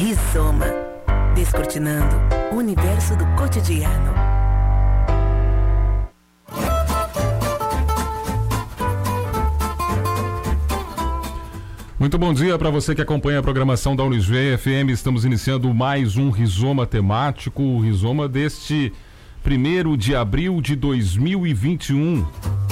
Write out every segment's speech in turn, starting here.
Rizoma. Descortinando o universo do cotidiano. Muito bom dia para você que acompanha a programação da Unisv FM. Estamos iniciando mais um Rizoma temático, o Rizoma deste primeiro de abril de 2021.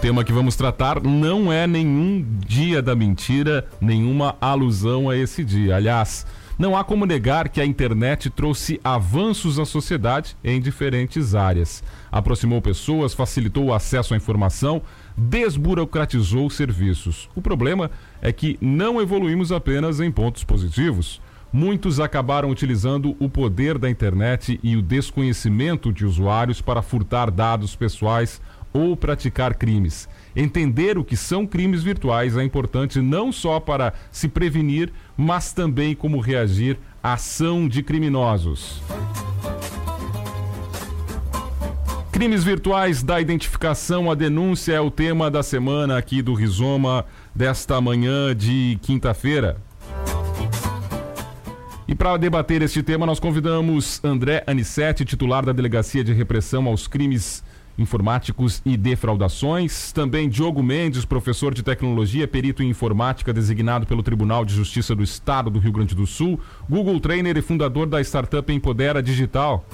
Tema que vamos tratar não é nenhum dia da mentira, nenhuma alusão a esse dia. Aliás, não há como negar que a internet trouxe avanços à sociedade em diferentes áreas. Aproximou pessoas, facilitou o acesso à informação, desburocratizou serviços. O problema é que não evoluímos apenas em pontos positivos. Muitos acabaram utilizando o poder da internet e o desconhecimento de usuários para furtar dados pessoais ou praticar crimes. Entender o que são crimes virtuais é importante não só para se prevenir, mas também como reagir à ação de criminosos. Crimes virtuais da identificação, a denúncia é o tema da semana aqui do Rizoma desta manhã de quinta-feira. E para debater este tema, nós convidamos André Anicete, titular da Delegacia de Repressão aos Crimes Informáticos e Defraudações. Também Diogo Mendes, professor de tecnologia, perito em informática, designado pelo Tribunal de Justiça do Estado do Rio Grande do Sul. Google Trainer e fundador da startup Empodera Digital.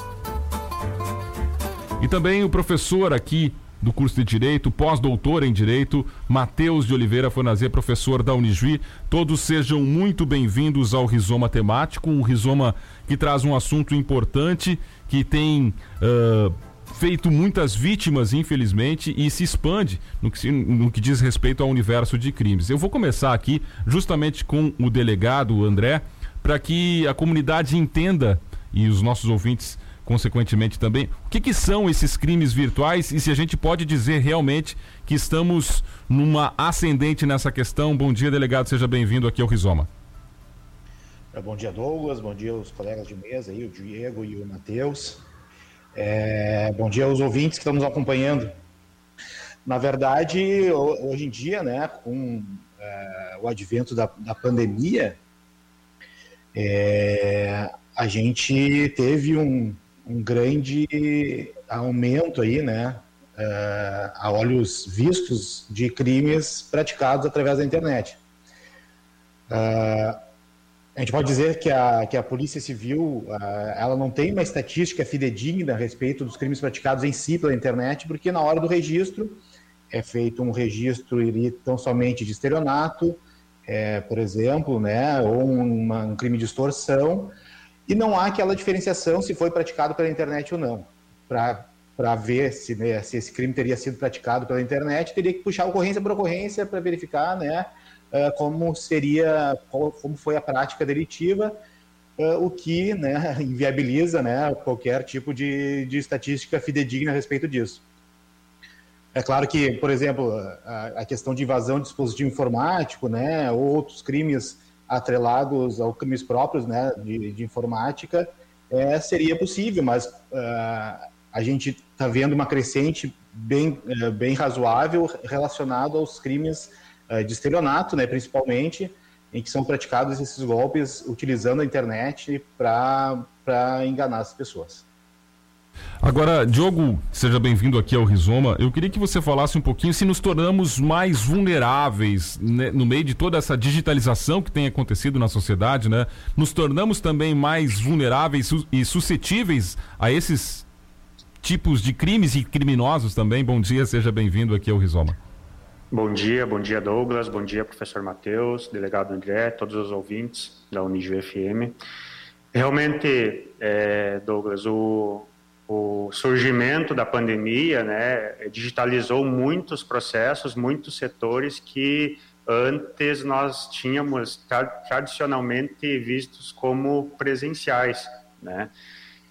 E também o professor aqui do curso de Direito, pós-doutor em Direito, Matheus de Oliveira Fornazer, professor da Unijuí. Todos sejam muito bem-vindos ao Rizoma Temático, um rizoma que traz um assunto importante, que tem uh, feito muitas vítimas, infelizmente, e se expande no que, no que diz respeito ao universo de crimes. Eu vou começar aqui justamente com o delegado André, para que a comunidade entenda e os nossos ouvintes consequentemente também. O que, que, são esses crimes virtuais e se a gente pode dizer realmente que estamos numa ascendente nessa questão? Bom dia, delegado, seja bem-vindo aqui ao Rizoma. É, bom dia, Douglas, bom dia aos colegas de mesa aí, o Diego e o Matheus. É, bom dia aos ouvintes que estão nos acompanhando. Na verdade, hoje em dia, né, com é, o advento da, da pandemia, é, a gente teve um, um grande aumento aí, né, uh, a olhos vistos de crimes praticados através da internet. Uh, a gente pode dizer que a, que a Polícia Civil ela não tem uma estatística fidedigna a respeito dos crimes praticados em si pela internet, porque na hora do registro é feito um registro tão somente de estelionato, é, por exemplo, né, ou uma, um crime de extorsão, e não há aquela diferenciação se foi praticado pela internet ou não. Para ver se, né, se esse crime teria sido praticado pela internet, teria que puxar ocorrência por ocorrência para verificar né, como seria, como foi a prática delitiva, uh, o que né, inviabiliza né, qualquer tipo de, de estatística fidedigna a respeito disso. É claro que, por exemplo, a, a questão de invasão de dispositivo informático, né, ou outros crimes atrelados ao crimes próprios né, de, de informática, é, seria possível, mas uh, a gente está vendo uma crescente bem, uh, bem razoável relacionado aos crimes de estelionato, né, principalmente, em que são praticados esses golpes utilizando a internet para enganar as pessoas. Agora, Diogo, seja bem-vindo aqui ao Rizoma. Eu queria que você falasse um pouquinho se nos tornamos mais vulneráveis né, no meio de toda essa digitalização que tem acontecido na sociedade, né? Nos tornamos também mais vulneráveis e suscetíveis a esses tipos de crimes e criminosos também. Bom dia, seja bem-vindo aqui ao Rizoma. Bom dia, bom dia Douglas, bom dia professor Matheus, delegado André, todos os ouvintes da Unijo FM. Realmente, é, Douglas, o, o surgimento da pandemia né, digitalizou muitos processos, muitos setores que antes nós tínhamos tra tradicionalmente vistos como presenciais. Né?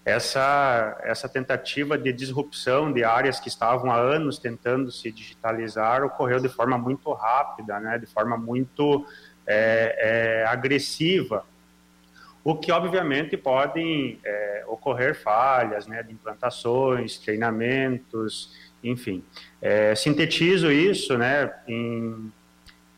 Essa, essa tentativa de disrupção de áreas que estavam há anos tentando se digitalizar ocorreu de forma muito rápida, né? de forma muito é, é, agressiva o que obviamente podem é, ocorrer falhas né, de implantações, treinamentos, enfim. É, sintetizo isso né, em,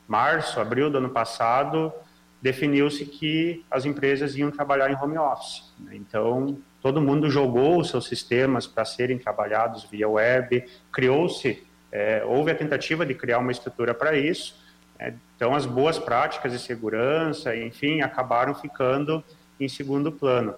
março, abril do ano passado, definiu-se que as empresas iam trabalhar em home office. Né? Então, todo mundo jogou os seus sistemas para serem trabalhados via web, criou-se, é, houve a tentativa de criar uma estrutura para isso. É, então, as boas práticas de segurança, enfim, acabaram ficando em segundo plano.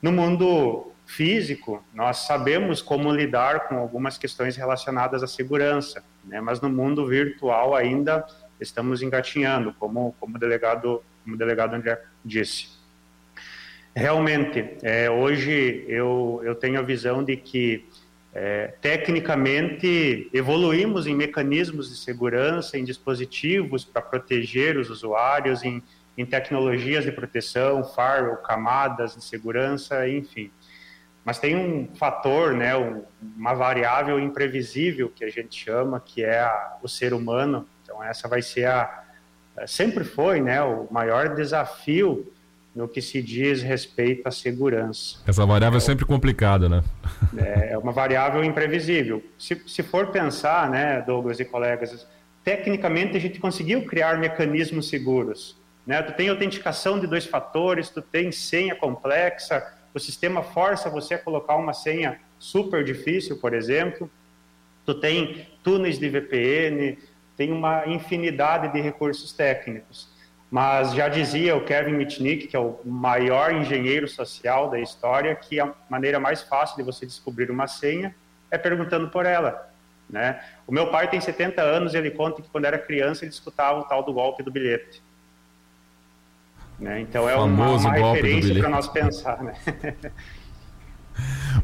No mundo físico, nós sabemos como lidar com algumas questões relacionadas à segurança, né? mas no mundo virtual ainda estamos engatinhando, como, como, o, delegado, como o delegado André disse. Realmente, é, hoje eu, eu tenho a visão de que, é, tecnicamente, evoluímos em mecanismos de segurança, em dispositivos para proteger os usuários, em, em tecnologias de proteção, firewall, camadas de segurança, enfim. Mas tem um fator, né, um, uma variável imprevisível que a gente chama, que é a, o ser humano. Então essa vai ser a sempre foi, né, o maior desafio no que se diz respeito à segurança. Essa variável é sempre complicada, né? É, é uma variável imprevisível. Se, se for pensar, né, Douglas e colegas, tecnicamente a gente conseguiu criar mecanismos seguros. Né? Tu tem autenticação de dois fatores, tu tem senha complexa, o sistema força você a colocar uma senha super difícil, por exemplo. Tu tem túneis de VPN, tem uma infinidade de recursos técnicos. Mas já dizia o Kevin Mitnick, que é o maior engenheiro social da história, que a maneira mais fácil de você descobrir uma senha é perguntando por ela. Né? O meu pai tem 70 anos e ele conta que quando era criança ele escutava o tal do golpe do bilhete. Né? Então é uma, uma referência para nós pensar. Né?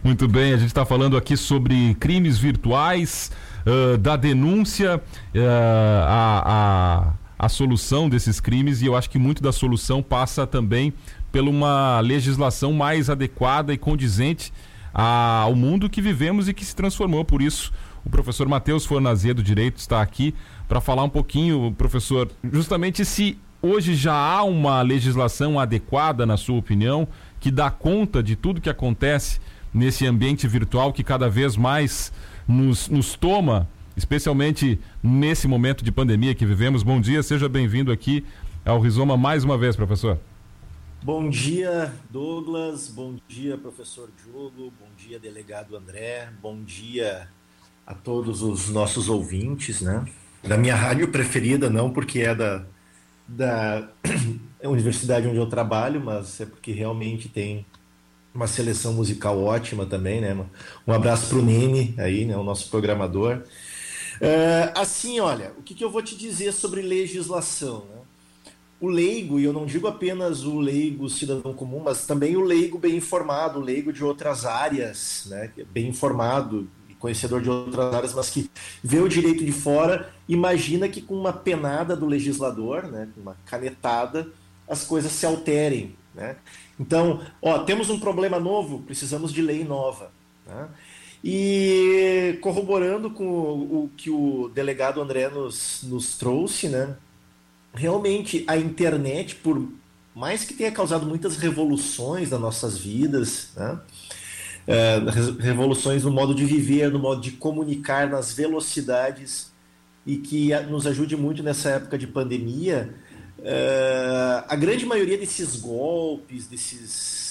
Muito bem, a gente está falando aqui sobre crimes virtuais, uh, da denúncia, uh, a, a, a solução desses crimes, e eu acho que muito da solução passa também por uma legislação mais adequada e condizente ao mundo que vivemos e que se transformou. Por isso, o professor Matheus Fornazia do Direito está aqui para falar um pouquinho, professor, justamente se hoje já há uma legislação adequada, na sua opinião, que dá conta de tudo que acontece nesse ambiente virtual que cada vez mais nos, nos toma, especialmente nesse momento de pandemia que vivemos. Bom dia, seja bem-vindo aqui ao Rizoma mais uma vez, professor. Bom dia, Douglas. Bom dia, professor Diogo. Bom dia, delegado André. Bom dia a todos os nossos ouvintes, né? Da minha rádio preferida, não porque é da, da universidade onde eu trabalho, mas é porque realmente tem uma seleção musical ótima também, né? Um abraço para o Nene aí, né? O nosso programador. Uh, assim, olha, o que, que, eu vou te dizer sobre legislação, né? O leigo, e eu não digo apenas o leigo cidadão comum, mas também o leigo bem informado, o leigo de outras áreas, né? Bem informado, conhecedor de outras áreas, mas que vê o direito de fora, imagina que com uma penada do legislador, né, uma canetada, as coisas se alterem. Né? Então, ó, temos um problema novo, precisamos de lei nova. Né? E corroborando com o, o, que o delegado André nos, nos trouxe, né? realmente a internet, por mais que tenha causado muitas revoluções nas nossas vidas, né? é, revoluções no modo de viver, no modo de comunicar, nas velocidades e que nos ajude muito nessa época de pandemia. É, a grande maioria desses golpes, desses,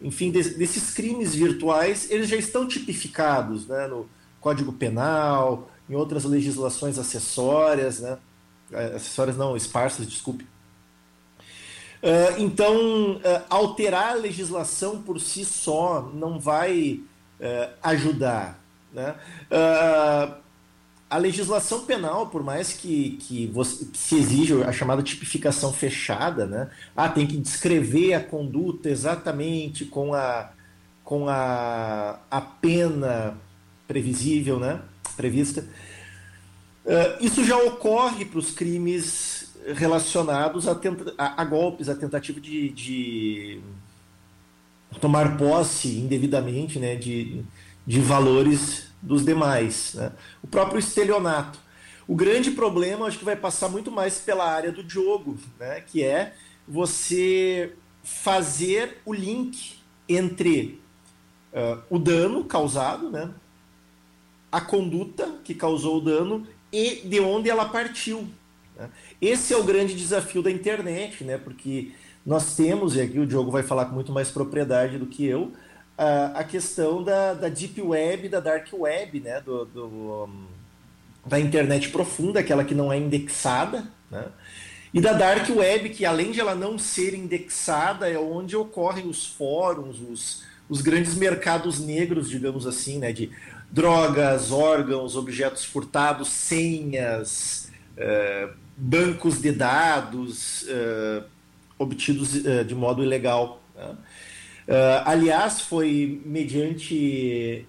enfim, desses crimes virtuais, eles já estão tipificados, né, no Código Penal, em outras legislações acessórias, né, é, acessórias não, esparsas, desculpe. Uh, então, uh, alterar a legislação por si só não vai uh, ajudar. Né? A legislação penal, por mais que, que, você, que, se exija a chamada tipificação fechada, né? ah, tem que descrever a conduta exatamente com a, com a, a pena previsível, né? prevista. isso já ocorre para os crimes relacionados a, tenta, a, a golpes, a tentativa de, de, tomar posse indevidamente né, de, de valores dos demais. Né? O próprio estelionato. O grande problema, acho que vai passar muito mais pela área do jogo, né, que é você fazer o link entre uh, o dano causado, né, a conduta que causou o dano e de onde ela partiu. Né? Esse é o grande desafio da internet, né? porque nós temos, e aqui o Diogo vai falar com muito mais propriedade do que eu, a, a questão da, da Deep Web, da Dark Web, né? do, do um, da internet profunda, aquela que não é indexada, né? e da Dark Web, que além de ela não ser indexada, é onde ocorrem os fóruns, os, os grandes mercados negros, digamos assim, né? de drogas, órgãos, objetos furtados, senhas, uh, bancos de dados uh, obtidos uh, de modo ilegal. Né? Aliás, foi mediante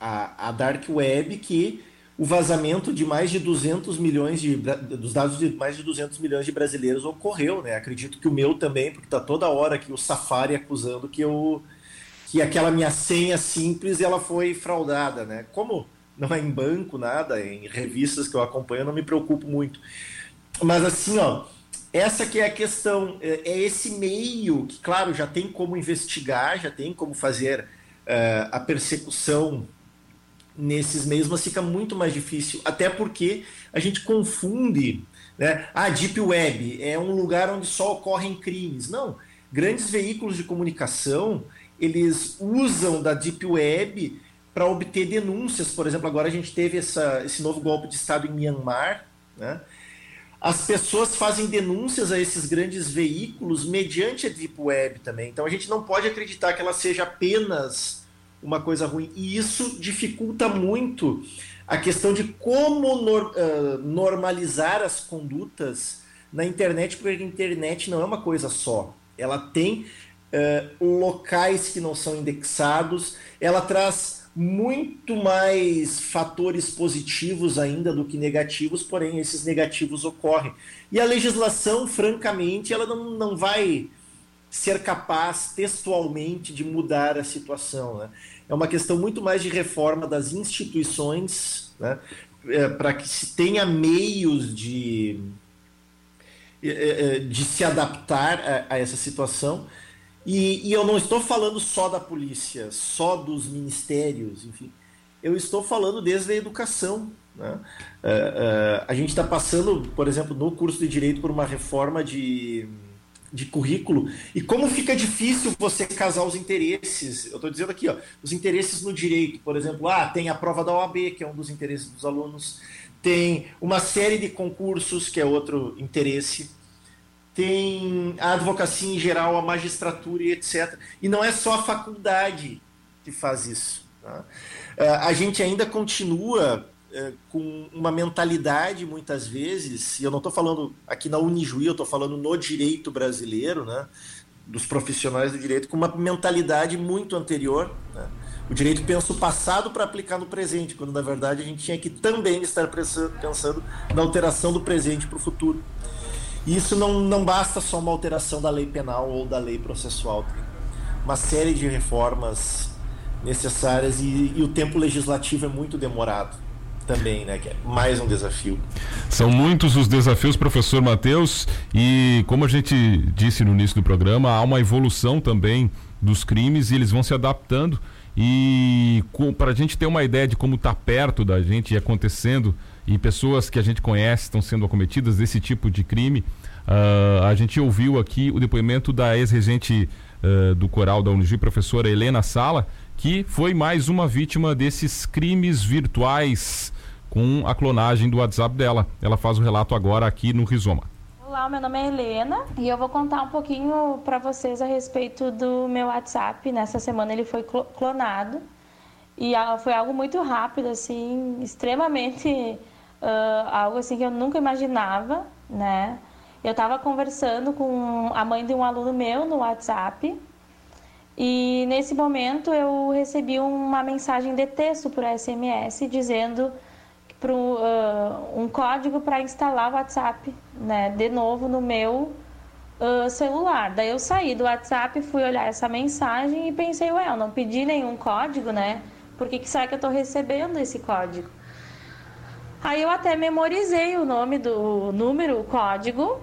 a, a Dark Web que o vazamento de mais de 200 milhões de dos dados de mais de 200 milhões de brasileiros ocorreu, né? Acredito que o meu também, porque está toda hora aqui o Safari acusando que eu que aquela minha senha simples ela foi fraudada, né? Como não é em banco nada, é em revistas que eu acompanho, eu não me preocupo muito. Mas assim, ó, essa que é a questão, é, é esse meio que, claro, já tem como investigar, já tem como fazer uh, a persecução nesses meios, mas fica muito mais difícil, até porque a gente confunde, né? A ah, Deep Web é um lugar onde só ocorrem crimes. Não, grandes veículos de comunicação eles usam da Deep Web para obter denúncias. Por exemplo, agora a gente teve essa, esse novo golpe de Estado em Myanmar. Né? As pessoas fazem denúncias a esses grandes veículos mediante a Deep Web também. Então a gente não pode acreditar que ela seja apenas uma coisa ruim. E isso dificulta muito a questão de como nor, uh, normalizar as condutas na internet, porque a internet não é uma coisa só. Ela tem uh, locais que não são indexados, ela traz muito mais fatores positivos ainda do que negativos, porém esses negativos ocorrem. E a legislação, francamente, ela não, não vai ser capaz textualmente de mudar a situação. Né? É uma questão muito mais de reforma das instituições, né? é, para que se tenha meios de, de se adaptar a, a essa situação e, e, eu não estou falando só da polícia, só dos ministérios, enfim. Eu estou falando desde a educação. Né? Uh, uh, a gente está passando, por exemplo, no curso de Direito por uma reforma de, de currículo. E como fica difícil você casar os interesses. Eu estou dizendo aqui, ó, os interesses no direito. Por exemplo, ah, tem a prova da OAB, que é um dos interesses dos alunos. Tem uma série de concursos, que é outro interesse tem a advocacia em geral, a magistratura e etc. E não é só a faculdade que faz isso. Tá? É, a gente ainda continua é, com uma mentalidade, muitas vezes, e eu não estou falando aqui na Unijuí, eu estou falando no direito brasileiro, né, dos profissionais do direito, com uma mentalidade muito anterior. Né? O direito pensa o passado para aplicar no presente, quando na verdade a gente tinha que também estar pensando na alteração do presente para o futuro. E isso não, não basta só uma alteração da lei penal ou da lei processual. Tem uma série de reformas necessárias e, e o tempo legislativo é muito demorado também, né? Que é mais um desafio. São muitos os desafios, professor Matheus, e como a gente disse no início do programa, há uma evolução também dos crimes e eles vão se adaptando. E para a gente ter uma ideia de como está perto da gente e acontecendo e pessoas que a gente conhece estão sendo acometidas desse tipo de crime. Uh, a gente ouviu aqui o depoimento da ex-regente uh, do coral da Unijuí, professora Helena Sala, que foi mais uma vítima desses crimes virtuais com a clonagem do WhatsApp dela. Ela faz o relato agora aqui no Rizoma. Olá, meu nome é Helena e eu vou contar um pouquinho para vocês a respeito do meu WhatsApp. Nessa semana ele foi clonado e foi algo muito rápido, assim, extremamente uh, algo assim que eu nunca imaginava, né? Eu estava conversando com a mãe de um aluno meu no WhatsApp e nesse momento eu recebi uma mensagem de texto por SMS dizendo pro, uh, um código para instalar o WhatsApp, né? De novo no meu uh, celular. Daí eu saí do WhatsApp, fui olhar essa mensagem e pensei, ué, eu não pedi nenhum código, né? Por que, que será que eu estou recebendo esse código? Aí eu até memorizei o nome do número, o código,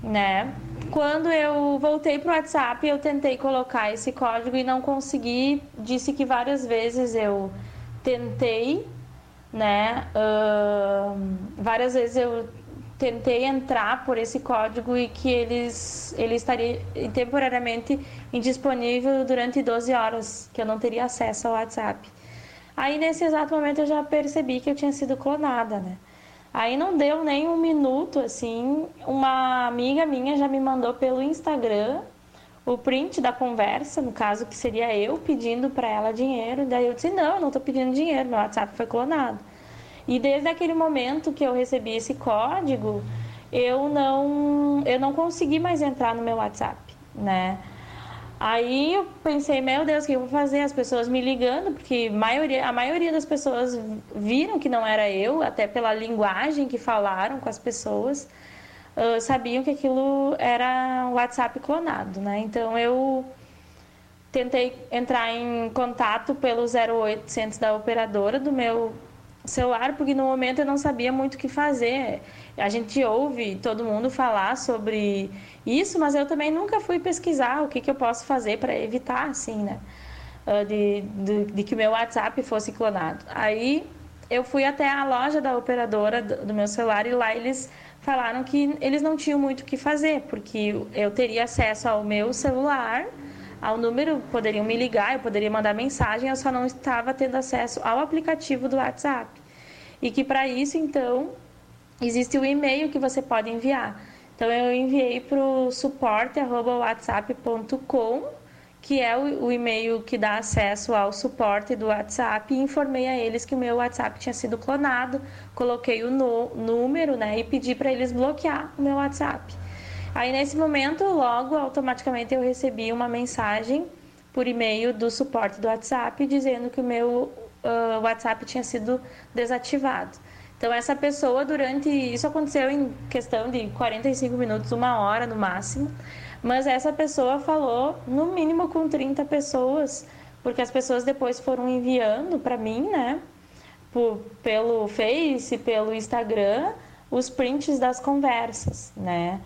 né? Quando eu voltei para o WhatsApp, eu tentei colocar esse código e não consegui. Disse que várias vezes eu tentei, né? Uh, várias vezes eu tentei entrar por esse código e que eles, ele estaria temporariamente indisponível durante 12 horas, que eu não teria acesso ao WhatsApp. Aí nesse exato momento eu já percebi que eu tinha sido clonada, né? Aí não deu nem um minuto, assim, uma amiga minha já me mandou pelo Instagram o print da conversa, no caso que seria eu pedindo para ela dinheiro. Daí eu disse: "Não, eu não estou pedindo dinheiro, meu WhatsApp foi clonado". E desde aquele momento que eu recebi esse código, eu não, eu não consegui mais entrar no meu WhatsApp, né? Aí eu pensei, meu Deus, o que eu vou fazer? As pessoas me ligando, porque maioria, a maioria das pessoas viram que não era eu, até pela linguagem que falaram com as pessoas, uh, sabiam que aquilo era um WhatsApp clonado, né? Então eu tentei entrar em contato pelo 0800 da operadora do meu celular, porque no momento eu não sabia muito o que fazer. A gente ouve todo mundo falar sobre isso, mas eu também nunca fui pesquisar o que, que eu posso fazer para evitar, assim, né? Ah, de, de, de, que o meu WhatsApp fosse clonado. Aí eu fui até a loja da operadora do, do meu celular e lá eles falaram que eles não tinham muito o que fazer, porque eu teria acesso ao meu celular ao número, poderiam me ligar, eu poderia mandar mensagem, eu só não estava tendo acesso ao aplicativo do WhatsApp. E que para isso, então, existe o e-mail que você pode enviar. Então, eu enviei para o suporte.whatsapp.com, que é o, o, e-mail que dá acesso ao suporte do WhatsApp, e informei a eles que o meu WhatsApp tinha sido clonado, coloquei o no, número né, e pedi para eles bloquear o meu WhatsApp. Aí nesse momento, logo automaticamente eu recebi uma mensagem por e-mail do suporte do WhatsApp dizendo que o meu uh, WhatsApp tinha sido desativado. Então essa pessoa durante isso aconteceu em questão de 45 minutos, uma hora no máximo, mas essa pessoa falou no mínimo com 30 pessoas, porque as pessoas depois foram enviando para mim, né, por, pelo Face, pelo Instagram, os prints das conversas, né?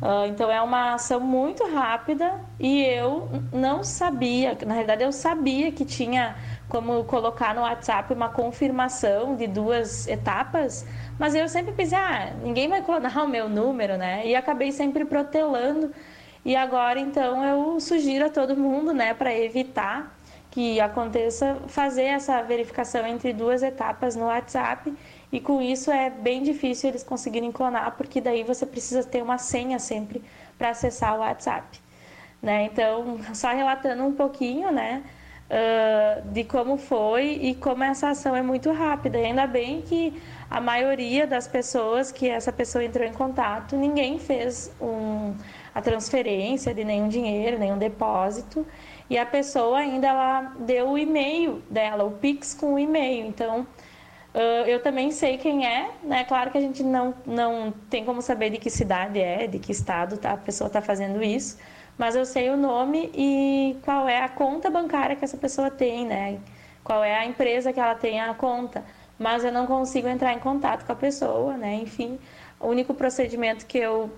Uh, então é uma ação muito rápida e eu não sabia, na realidade eu sabia que tinha como colocar no WhatsApp uma confirmação de duas etapas, mas eu sempre pensei, ah, ninguém vai clonar o meu número, né? E acabei sempre protelando. E agora então eu sugiro a todo mundo, né, para evitar que aconteça, fazer essa verificação entre duas etapas no WhatsApp e com isso é bem difícil eles conseguirem clonar, porque daí você precisa ter uma senha sempre para acessar o WhatsApp. Né? Então, só relatando um pouquinho, né, uh, de como foi e como essa ação é muito rápida. E ainda bem que a maioria das pessoas que essa pessoa entrou em contato, ninguém fez um, a transferência de nenhum dinheiro, nenhum depósito. E a pessoa ainda ela deu o e-mail dela, o Pix com o e-mail. Então, eu também sei quem é, né? Claro que a gente não, não tem como saber de que cidade é, de que estado tá, a pessoa está fazendo isso, mas eu sei o nome e qual é a conta bancária que essa pessoa tem, né? Qual é a empresa que ela tem a conta, mas eu não consigo entrar em contato com a pessoa, né? Enfim, o único procedimento que eu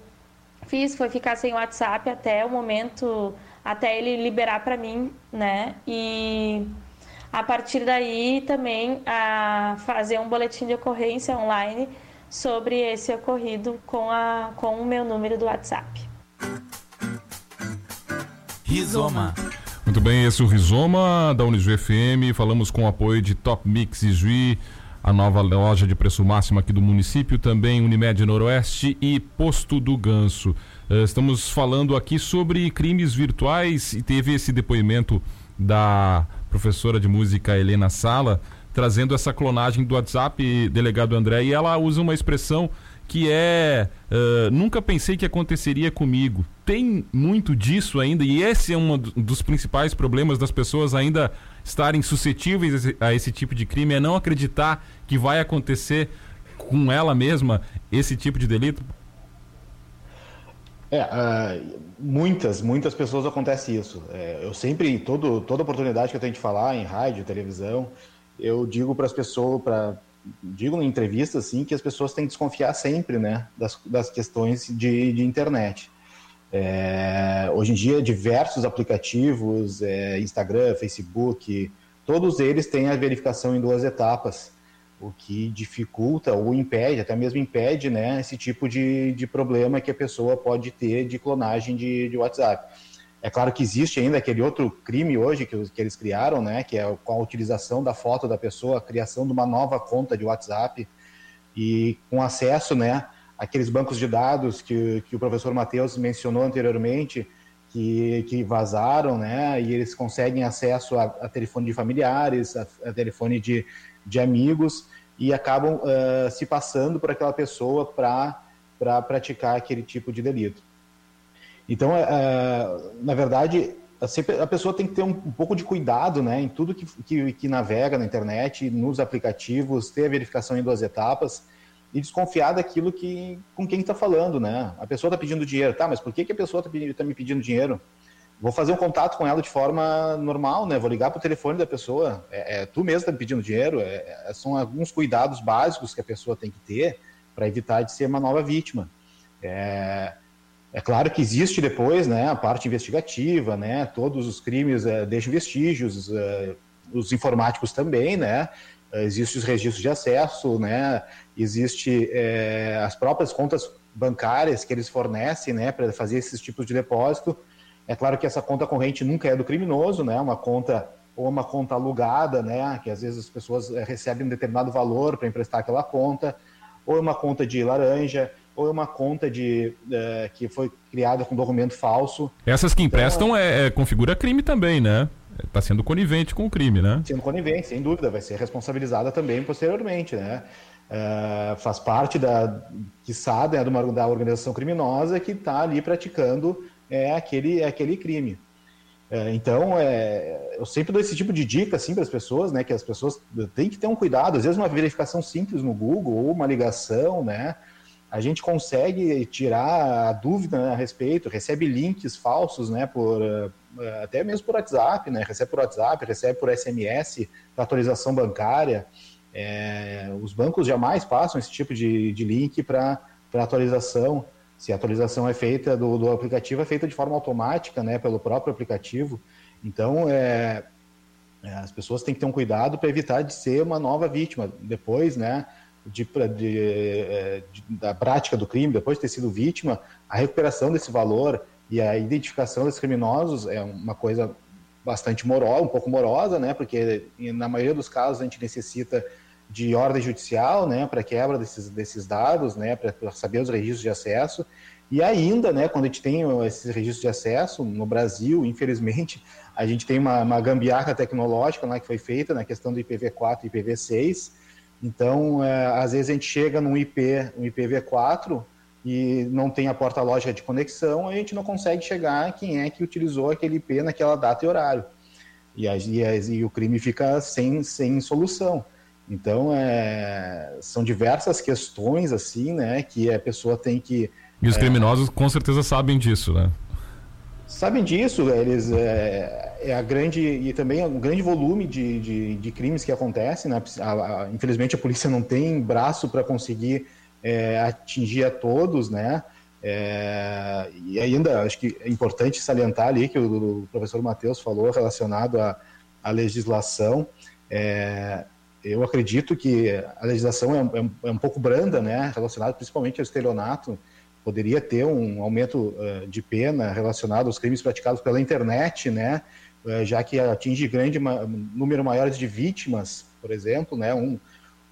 fiz foi ficar sem WhatsApp até o momento, até ele liberar para mim, né? E a partir daí também a fazer um boletim de ocorrência online sobre esse ocorrido com, a, com o meu número do WhatsApp. Rizoma. Muito bem, esse é o Rizoma da Unijuí FM. Falamos com o apoio de Top Mix e Juí, a nova loja de preço máximo aqui do município, também Unimed Noroeste e Posto do Ganso. Eh, estamos falando aqui sobre crimes virtuais e teve esse depoimento da professora de música Helena Sala, trazendo essa clonagem do WhatsApp, delegado André, e ela usa uma expressão que é uh, nunca pensei que aconteceria comigo. Tem muito disso ainda, e esse é um dos principais problemas das pessoas ainda estarem suscetíveis a esse tipo de crime, é não acreditar que vai acontecer com ela mesma esse tipo de delito. É, uh, muitas, muitas pessoas acontece isso. É, eu sempre, todo, toda oportunidade que eu tenho de falar em rádio, televisão, eu digo para as pessoas, para digo em entrevistas assim, que as pessoas têm que desconfiar sempre, né, das, das questões de, de internet. É, hoje em dia, diversos aplicativos, é, Instagram, Facebook, todos eles têm a verificação em duas etapas. o que dificulta ou impede, até mesmo impede, né, esse tipo de, de problema que a pessoa pode ter de clonagem de, de WhatsApp. É claro que existe ainda aquele outro crime hoje que, que eles criaram, né, que é com a utilização da foto da pessoa, a criação de uma nova conta de WhatsApp e com acesso, né, àqueles bancos de dados que, que o professor Matheus mencionou anteriormente, que, que vazaram, né, e eles conseguem acesso a, a telefone de familiares, a, a telefone de, de amigos e acabam uh, se passando por aquela pessoa para pra praticar aquele tipo de delito. Então, uh, na verdade, a pessoa tem que ter um, um, pouco de cuidado né, em tudo que, que, que, navega na internet, nos aplicativos, ter a verificação em duas etapas e desconfiar daquilo que com quem está falando. Né? A pessoa está pedindo dinheiro, tá, mas por que, que a pessoa está tá me pedindo dinheiro? vou fazer um contato com ela de forma normal, né? Vou ligar para o telefone da pessoa. É, é tu mesmo está me pedindo dinheiro. É, é, são alguns cuidados básicos que a pessoa tem que ter para evitar de ser uma nova vítima. É, é, claro que existe depois, né, a parte investigativa, né? Todos os crimes é, deixam vestígios, é, os informáticos também, né? Existem os registros de acesso, né? Existe as próprias contas bancárias que eles fornecem, né, para fazer esses tipos de depósito é claro que essa conta corrente nunca é do criminoso, né? Uma conta ou uma conta alugada, né? Que às vezes as pessoas eh, recebem um determinado valor para emprestar aquela conta, ou é uma conta de laranja, ou é uma conta de uh, que foi criada com documento falso. Essas que emprestam então, é, é, configura crime também, né? Está sendo conivente com o crime, né? Sendo conivente, sem dúvida, vai ser responsabilizada também posteriormente, né? Uh, faz parte da, sabe, né, da organização criminosa que está ali praticando é aquele, aquele crime. É, então, é, eu sempre dou esse tipo de dica assim, para as pessoas, né, que as pessoas têm que ter um cuidado. Às vezes, uma verificação simples no Google ou uma ligação, né, a gente consegue tirar a dúvida né, a respeito, recebe links falsos, né, por, é, até mesmo por WhatsApp, né, recebe por WhatsApp, recebe por SMS, para atualização bancária. É, os bancos jamais passam esse tipo de, de link para atualização se a atualização é feita do, do, aplicativo, é feita de forma automática, né, pelo próprio aplicativo. Então, é, as pessoas têm que ter um cuidado para evitar de ser uma nova vítima depois, né, de, de, é, de, da prática do crime, depois de ter sido vítima, a recuperação desse valor e a identificação desses criminosos é uma coisa bastante morosa, um pouco morosa, né, porque na maioria dos casos a gente necessita de ordem judicial, né, para quebra desses, desses dados, né, para saber os registros de acesso. E ainda, né, quando a gente tem esses registros de acesso no Brasil, infelizmente, a gente tem uma, uma gambiarra tecnológica né, que foi feita na questão do IPv4 e IPv6. Então, é, às vezes a gente chega num IP, um IPv4 e não tem a porta lógica de conexão, a gente não consegue chegar a quem é que utilizou aquele IP naquela data e horário. E, a, e, a, e o crime fica sem, sem solução. Então, é, são diversas questões, assim, né, que a pessoa tem que... E os é, criminosos com certeza sabem disso, né? Sabem disso, eles... É, é a grande... E também um grande volume de, de, de crimes que acontecem, né? A, a, infelizmente, a polícia não tem braço para conseguir é, atingir a todos, né? É, e ainda acho que é importante salientar ali que o, o professor Matheus falou relacionado à, à legislação. É, eu acredito que a legislação é, é, é, um pouco branda, né, relacionada principalmente ao estelionato. Poderia ter um aumento uh, de pena relacionado aos crimes praticados pela internet, né, já que atinge grande número maior de vítimas, por exemplo, né, um,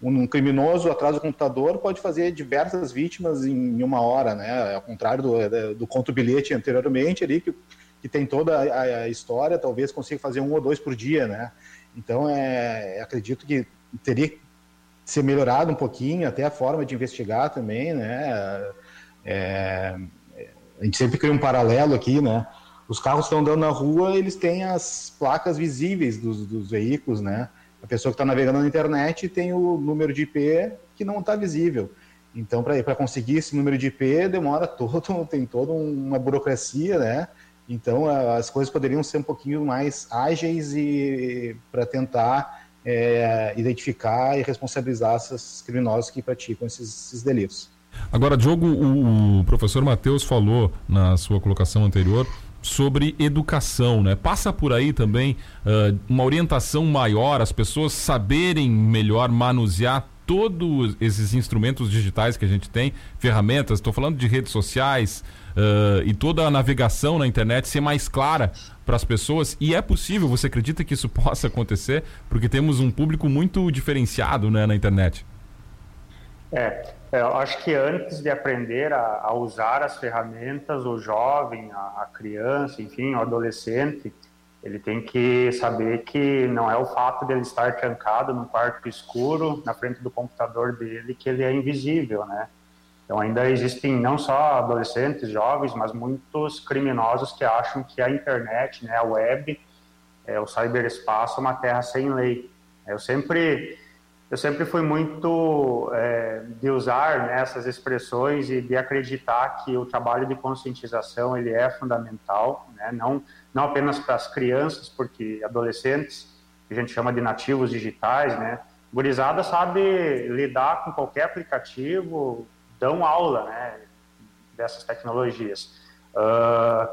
um criminoso atrás do computador pode fazer diversas vítimas em, uma hora, né, ao contrário do, do conto bilhete anteriormente ali, que, que tem toda a, a história, talvez consiga fazer um ou dois por dia, né. Então, é, acredito que teria que ser melhorado um pouquinho, até a forma de investigar também, né? É, a gente sempre cria um paralelo aqui, né? Os carros estão andando na rua, eles têm as placas visíveis dos, dos veículos, né? A pessoa que está navegando na internet tem o número de IP que não está visível. Então, para conseguir esse número de IP, demora todo, tem toda uma burocracia, né? Então, as coisas poderiam ser um pouquinho mais ágeis e para tentar é, identificar e responsabilizar esses criminosos que praticam esses, esses delitos. Agora, Diogo, o, professor Matheus falou na sua colocação anterior sobre educação, né? Passa por aí também uh, uma orientação maior, as pessoas saberem melhor manusear todos esses instrumentos digitais que a gente tem, ferramentas, estou falando de redes sociais uh, e toda a navegação na internet ser mais clara para as pessoas. E é possível, você acredita que isso possa acontecer? Porque temos um público muito diferenciado né, na internet. É, eu acho que antes de aprender a, a usar as ferramentas, o jovem, a, a, criança, enfim, o adolescente, ele tem que saber que não é o fato dele estar trancado num quarto escuro na frente do computador dele que ele é invisível, né? Então ainda existem não só adolescentes, jovens, mas muitos criminosos que acham que a internet, né, a web, é, o cyberespaço é uma terra sem lei. Eu sempre eu sempre fui muito é, de usar né, essas expressões e de acreditar que o trabalho de conscientização ele é fundamental, né, não não apenas para as crianças, porque adolescentes que a gente chama de nativos digitais, né, gurizada sabe lidar com qualquer aplicativo, dão aula, né, dessas tecnologias. Uh,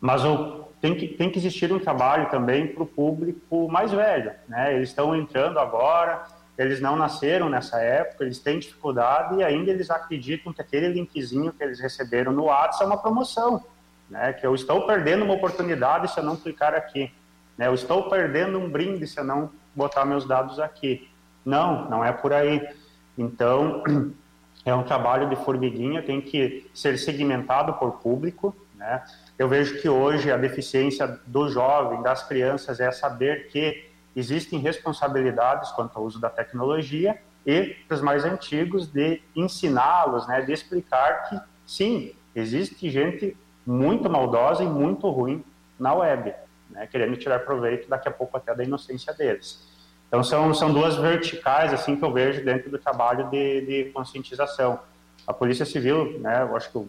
mas o, tem que tem que existir um trabalho também para o público mais velho, né? Eles estão entrando agora eles não nasceram nessa época, eles têm dificuldade e ainda eles acreditam que aquele linkzinho que eles receberam no WhatsApp é uma promoção, né? Que eu estou perdendo uma oportunidade se eu não clicar aqui, né? Eu estou perdendo um brinde se eu não botar meus dados aqui. Não, não é por aí. Então, é um trabalho de formiguinha, tem que ser segmentado por público, né? Eu vejo que hoje a deficiência do jovem, das crianças, é saber que existem responsabilidades quanto ao uso da tecnologia e para os mais antigos de ensiná-los, né, de explicar que sim, existe gente muito maldosa e muito ruim na web, né, querendo tirar proveito daqui a pouco até da inocência deles. Então são, são duas verticais assim que eu vejo dentro do trabalho de, de conscientização. A Polícia Civil, né, eu acho que o,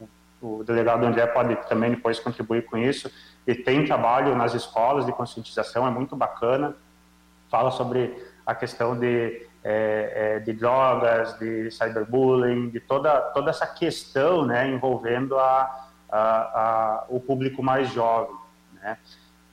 o, o delegado André pode também depois contribuir com isso, e tem trabalho nas escolas de conscientização, é muito bacana. Fala sobre a questão de, é, é, de drogas, de cyberbullying, de toda, toda essa questão né, envolvendo a, a, a, o público mais jovem. Né?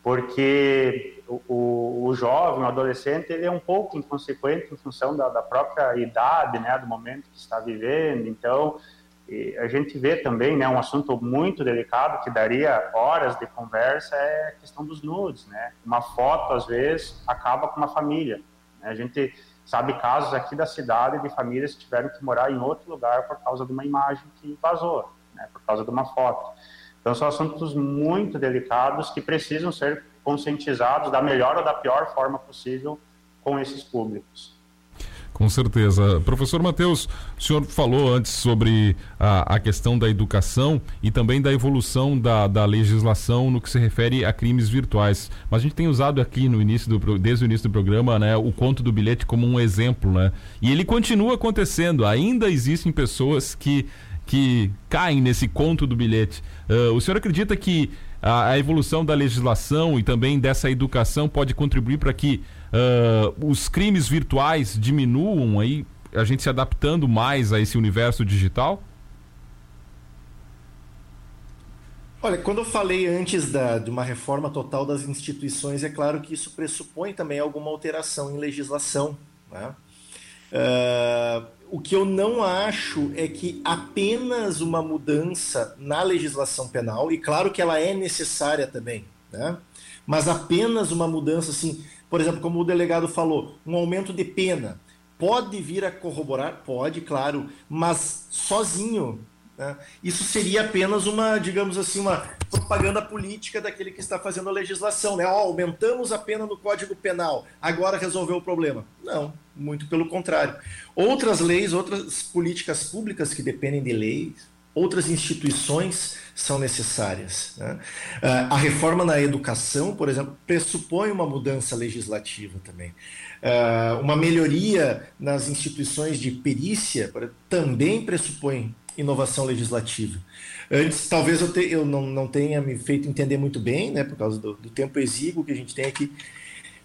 Porque o, o, jovem, o adolescente, ele é um pouco inconsequente em função da, da própria idade, né, do momento que está vivendo. Então, e a gente vê também, né, um assunto muito delicado que daria horas de conversa é a questão dos nudes, né? Uma foto às vezes acaba com uma família. Né? A gente sabe casos aqui da cidade de famílias que tiveram que morar em outro lugar por causa de uma imagem que vazou, né? Por causa de uma foto. Então são assuntos muito delicados que precisam ser conscientizados da melhor ou da pior forma possível com esses públicos. Com certeza. Professor Matheus, o senhor falou antes sobre a, a, questão da educação e também da evolução da, da, legislação no que se refere a crimes virtuais. Mas a gente tem usado aqui no início do, desde o início do programa né, o conto do bilhete como um exemplo. Né? E ele continua acontecendo. Ainda existem pessoas que, que caem nesse conto do bilhete. Uh, o senhor acredita que a, a evolução da legislação e também dessa educação pode contribuir para que uh, os crimes virtuais diminuam aí, a gente se adaptando mais a esse universo digital? Olha, quando eu falei antes da, de uma reforma total das instituições, é claro que isso pressupõe também alguma alteração em legislação. Né? Uh, o que eu não acho é que apenas uma mudança na legislação penal, e claro que ela é necessária também, né? mas apenas uma mudança assim, por exemplo, como o delegado falou, um aumento de pena pode vir a corroborar? Pode, claro, mas sozinho. Né? Isso seria apenas uma, digamos assim, uma propaganda política daquele que está fazendo a legislação. Né? Oh, aumentamos a pena no Código Penal, agora resolveu o problema. Não, muito pelo contrário. Outras leis, outras políticas públicas que dependem de leis, outras instituições são necessárias. Né? Ah, a reforma na educação, por exemplo, pressupõe uma mudança legislativa também. Ah, uma melhoria nas instituições de perícia também pressupõe inovação legislativa. Antes, talvez eu, te, eu não, não, tenha me feito entender muito bem, né, por causa do, do tempo exíguo que a gente tem aqui.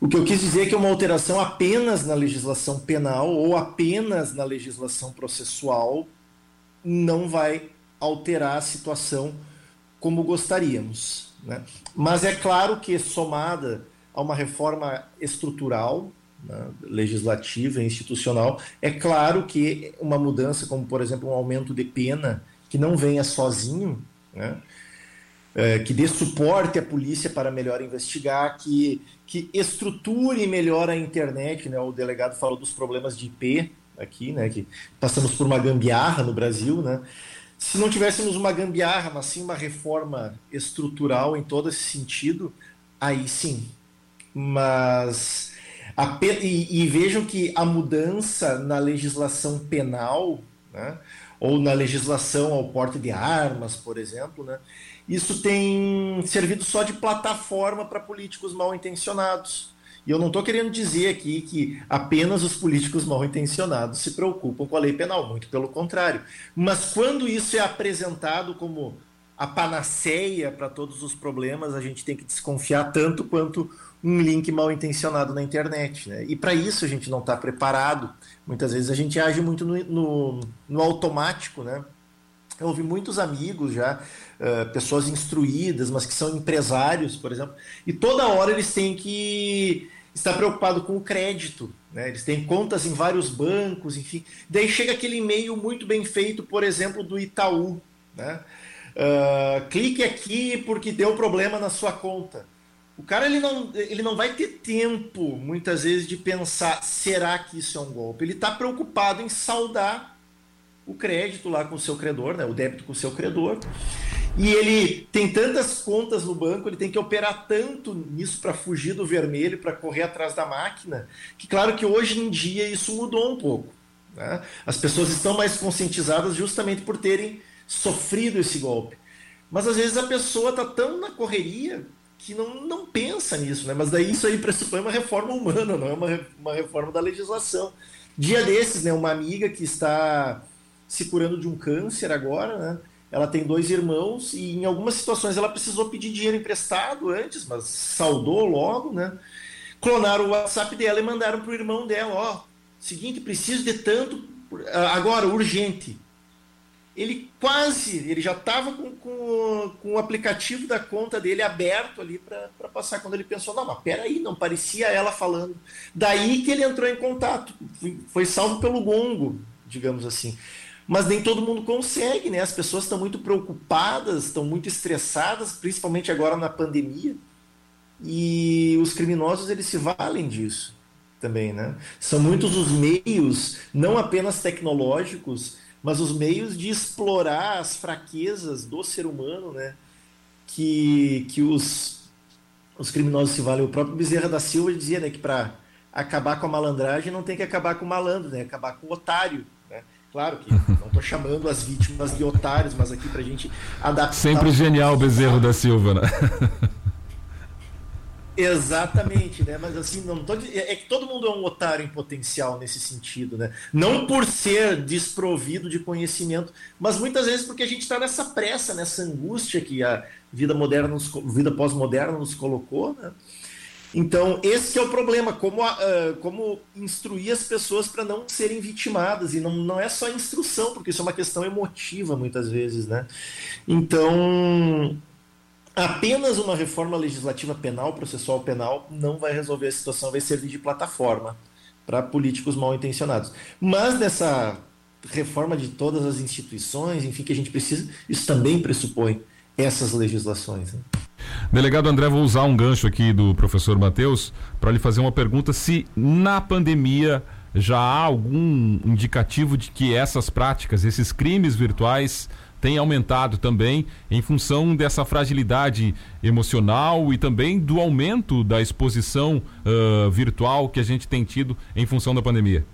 O que eu quis dizer é que uma alteração apenas na legislação penal ou apenas na legislação processual não vai alterar a situação como gostaríamos. Né? Mas é claro que, somada a uma reforma estrutural, né, legislativa e institucional. É claro que uma mudança, como por exemplo um aumento de pena, que não venha sozinho, né, é, que dê suporte à polícia para melhor investigar, que, que estruture melhor a internet. Né, o delegado falou dos problemas de IP aqui, né, que passamos por uma gambiarra no Brasil, né, se não tivéssemos uma gambiarra, mas sim uma reforma estrutural em todo esse sentido, aí sim. Mas a, e, e, vejam que a mudança na legislação penal, né, ou na legislação ao porte de armas, por exemplo, né, isso tem servido só de plataforma para políticos mal intencionados. E eu não estou querendo dizer aqui que apenas os políticos mal intencionados se preocupam com a lei penal, muito pelo contrário. Mas quando isso é apresentado como a panaceia para todos os problemas, a gente tem que desconfiar tanto quanto um link mal intencionado na internet. Né? E para isso a gente não está preparado. Muitas vezes a gente age muito no, no, no automático. Né? Eu ouvi muitos amigos já, uh, pessoas instruídas, mas que são empresários, por exemplo, e toda hora eles têm que estar preocupado com o crédito. Né? Eles têm contas em vários bancos, enfim. Daí chega aquele e-mail muito bem feito, por exemplo, do Itaú. Né? Uh, clique aqui porque deu problema na sua conta. O cara ele não, ele não vai ter tempo, muitas vezes, de pensar: será que isso é um golpe? Ele está preocupado em saldar o crédito lá com o seu credor, né? o débito com o seu credor. E ele tem tantas contas no banco, ele tem que operar tanto nisso para fugir do vermelho, para correr atrás da máquina, que claro que hoje em dia isso mudou um pouco. Né? As pessoas estão mais conscientizadas justamente por terem sofrido esse golpe. Mas às vezes a pessoa está tão na correria que não, não pensa nisso, né? Mas daí isso aí pressupõe uma reforma humana, não é uma, uma reforma da legislação. Dia desses, né, uma amiga que está se curando de um câncer agora, né? Ela tem dois irmãos e em algumas situações ela precisou pedir dinheiro emprestado antes, mas saldou logo, né? Clonaram o WhatsApp dela e mandaram para o irmão dela, ó, seguinte, preciso de tanto agora, urgente. Ele quase, ele já estava com, com, com, o aplicativo da conta dele aberto ali para passar quando ele pensou, não, mas peraí, não parecia ela falando. Daí que ele entrou em contato, foi, foi salvo pelo gongo, digamos assim mas nem todo mundo consegue, né? As pessoas estão muito preocupadas, estão muito estressadas, principalmente agora na pandemia. E os criminosos eles se valem disso também, né? São muitos os meios, não apenas tecnológicos, mas os meios de explorar as fraquezas do ser humano, né? Que, que os, os criminosos se valem. O próprio Bezerra da Silva dizia né, que para acabar com a malandragem não tem que acabar com o malandro, né? Acabar com o otário. Claro que não estou chamando as vítimas de otários, mas aqui para a gente adaptar. Sempre genial o Bezerro da Silva, né? Exatamente, né? Mas assim, não tô, é que todo mundo é um otário em potencial nesse sentido, né? Não por ser desprovido de conhecimento, mas muitas vezes porque a gente está nessa pressa, nessa angústia que a vida moderna, nos, vida pós-moderna nos colocou, né? Então, esse é o problema, como, uh, como instruir as pessoas para não serem vitimadas. E não, não é só instrução, porque isso é uma questão emotiva muitas vezes. Né? Então, apenas uma reforma legislativa penal, processual penal, não vai resolver a situação, vai servir de plataforma para políticos mal intencionados. Mas nessa reforma de todas as instituições, enfim, que a gente precisa, isso também pressupõe essas legislações. Né? Delegado André, vou usar um gancho aqui do professor Matheus para lhe fazer uma pergunta se na pandemia já há algum indicativo de que essas práticas, esses crimes virtuais têm aumentado também em função dessa fragilidade emocional e também do aumento da exposição uh, virtual que a gente tem tido em função da pandemia.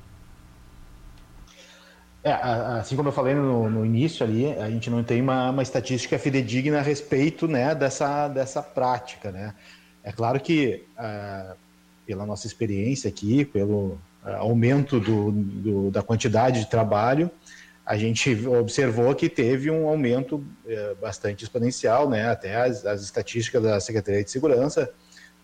É, assim como eu falei no, no, início ali, a gente não tem uma, uma, estatística fidedigna a respeito né, dessa, dessa prática. Né? É claro que, uh, pela nossa experiência aqui, pelo uh, aumento do, do, da quantidade de trabalho, a gente observou que teve um aumento uh, bastante exponencial, né? até as, as, estatísticas da Secretaria de Segurança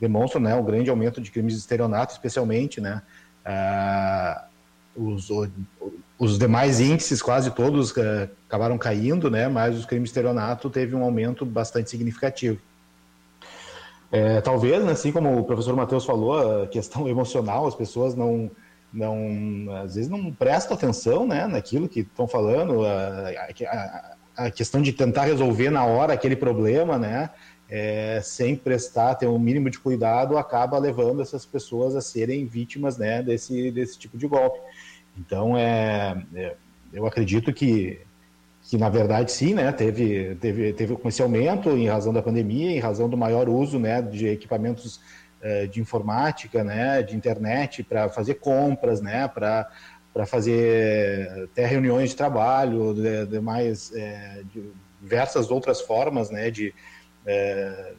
demonstram né, um grande aumento de crimes de estelionato, especialmente, né? Uh, os, os demais índices, quase todos, uh, acabaram caindo, né? mas os crimes de estelionato teve um aumento bastante significativo. É, talvez, né, assim como o professor Matheus falou, a questão emocional, as pessoas não, não às vezes não prestam atenção né, naquilo que estão falando, a, a, a, questão de tentar resolver na hora aquele problema, né, é, sem prestar, ter um mínimo de cuidado, acaba levando essas pessoas a serem vítimas né, desse, desse tipo de golpe. Então, é, é eu acredito que que na verdade sim, né, teve, teve, teve esse aumento em razão da pandemia, em razão do maior uso, né, de equipamentos eh, de informática, né, de internet para fazer compras, né, para para fazer até reuniões de trabalho, de, de mais é, de diversas outras formas, né, de é,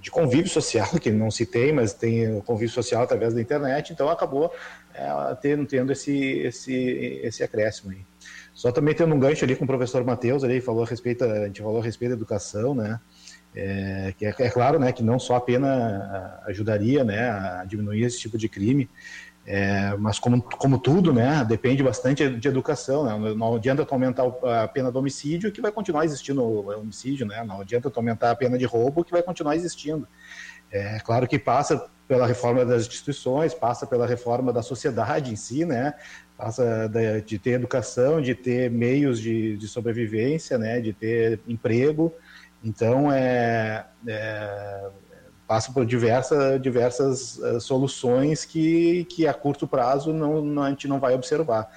de convívio social que não se tem, mas tem convívio social através da internet, então acabou é, tendo, tendo esse esse esse acréscimo aí. Só também tendo um gancho ali com o professor Matheus, ali falou a respeito, a gente falou a respeito da educação, né? É, que é, é, claro, né, que não só a pena ajudaria, né, a diminuir esse tipo de crime, é, mas como, como tudo, né, depende bastante de educação, né? Não adianta aumentar a pena do homicídio que vai continuar existindo o homicídio, né? Não adianta aumentar a pena de roubo que vai continuar existindo. É claro que passa pela reforma das instituições, passa pela reforma da sociedade em si, né? passa de ter educação, de ter meios de, de sobrevivência, né, de ter emprego. Então, é, é passa por diversa, diversas uh, soluções que, que a curto prazo não, não, a gente não vai observar.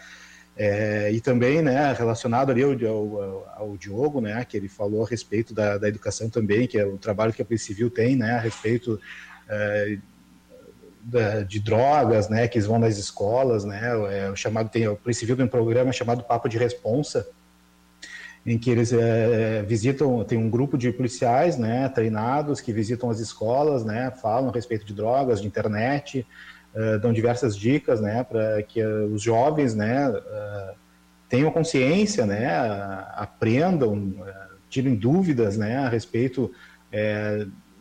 É, e também, né, relacionado ali ao, ao, ao, Diogo, né, que ele falou a respeito da, da educação também, que é o trabalho que a Polícia Civil tem, né, a respeito uh, da, de drogas, né, que vão nas escolas, né, é, o chamado tem o Polícia tem um programa chamado Papo de Responsa, em que eles é, visitam, tem um grupo de policiais, né, treinados que visitam as escolas, né, falam a respeito de drogas, de internet, uh, dão diversas dicas, né, para que os jovens, né, uh, tenham consciência, né, aprendam, tirem dúvidas, né, a respeito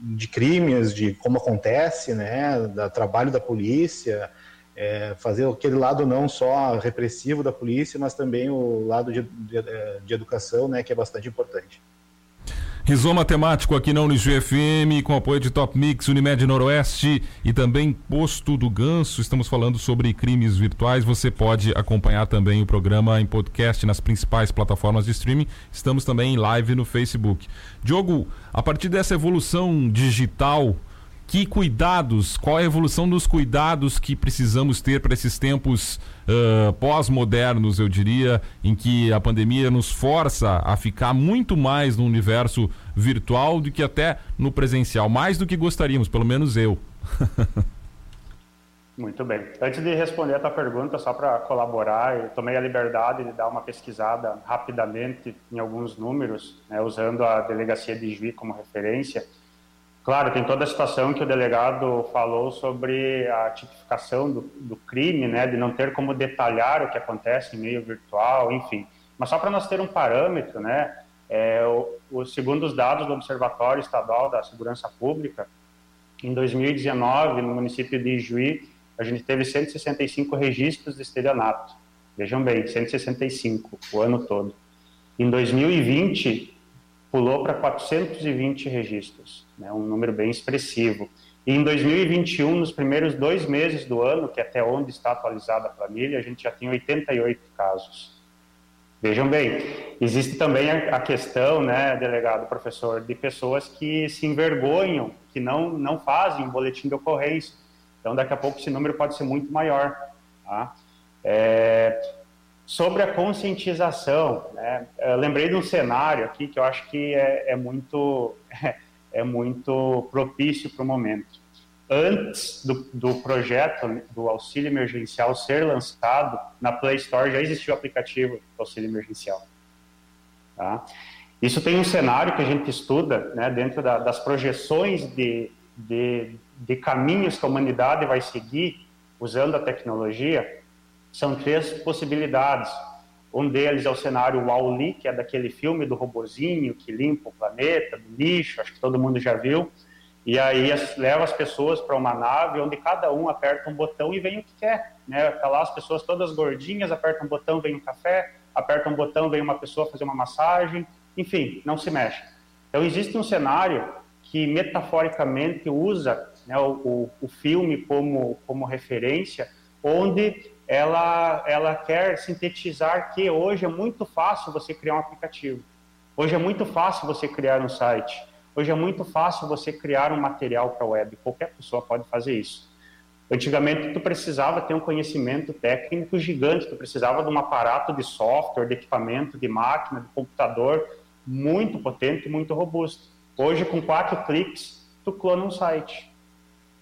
de crimes, de como acontece, né, do trabalho da polícia, é, fazer aquele lado não só repressivo da polícia, mas também o lado de, de, de educação, né, que é bastante importante. Rizoma temático aqui na Unijuí FM, com apoio de Top Mix, Unimed Noroeste e também Posto do Ganso. Estamos falando sobre crimes virtuais. Você pode acompanhar também o programa em podcast nas principais plataformas de streaming. Estamos também em live no Facebook. Diogo, a partir dessa evolução digital que cuidados, qual a evolução dos cuidados que precisamos ter para esses tempos uh, pós-modernos, eu diria, em que a pandemia nos força a ficar muito mais no universo virtual do que até no presencial, mais do que gostaríamos, pelo menos eu. Muito bem. Antes de responder a tua pergunta, só para colaborar, eu tomei a liberdade de dar uma pesquisada rapidamente em alguns números, né, usando a delegacia de Juiz como referência. Claro, tem toda a situação que o delegado falou sobre a tipificação do, do crime, né, de não ter como detalhar o que acontece em meio virtual, enfim. Mas só para nós ter um parâmetro, né, é, o, o, segundo os dados do Observatório Estadual da Segurança Pública, em 2019, no município de Ijuí, a gente teve 165 registros de estelionato. Vejam bem, 165 o ano todo. Em 2020, pulou para 420 registros, né, um número bem expressivo. E em 2021, nos primeiros dois meses do ano, que é até onde está atualizada a planilha, a gente já tem 88 casos. Vejam bem, existe também a questão, né, delegado, professor, de pessoas que se envergonham, que não, não fazem um boletim de ocorrência. Então, daqui a pouco esse número pode ser muito maior. Tá? É, Sobre a conscientização, né? lembrei de um cenário aqui que eu acho que é, é muito, é muito propício para o momento. Antes do, do projeto do auxílio emergencial ser lançado, na Play Store já existia o aplicativo auxílio emergencial. Tá? Isso tem um cenário que a gente estuda né, dentro da, das projeções de, de, de caminhos que a humanidade vai seguir usando a tecnologia são três possibilidades. Um deles é o cenário Wall-E, que é daquele filme do robozinho que limpa o planeta, do lixo, acho que todo mundo já viu. E aí leva as pessoas para uma nave onde cada um aperta um botão e vem o que quer. Né? Tá lá as pessoas todas gordinhas, apertam um botão, vem um café, aperta um botão, vem uma pessoa fazer uma massagem, enfim, não se mexe. Então existe um cenário que metaforicamente usa né, o, o, o, filme como, como referência, onde ela, ela quer sintetizar que hoje é muito fácil você criar um aplicativo, hoje é muito fácil você criar um site, hoje é muito fácil você criar um material para a web, qualquer pessoa pode fazer isso. Antigamente, tu precisava ter um conhecimento técnico gigante, tu precisava de um aparato de software, de equipamento, de máquina, de computador muito potente e muito robusto. Hoje, com quatro cliques, tu clona um site.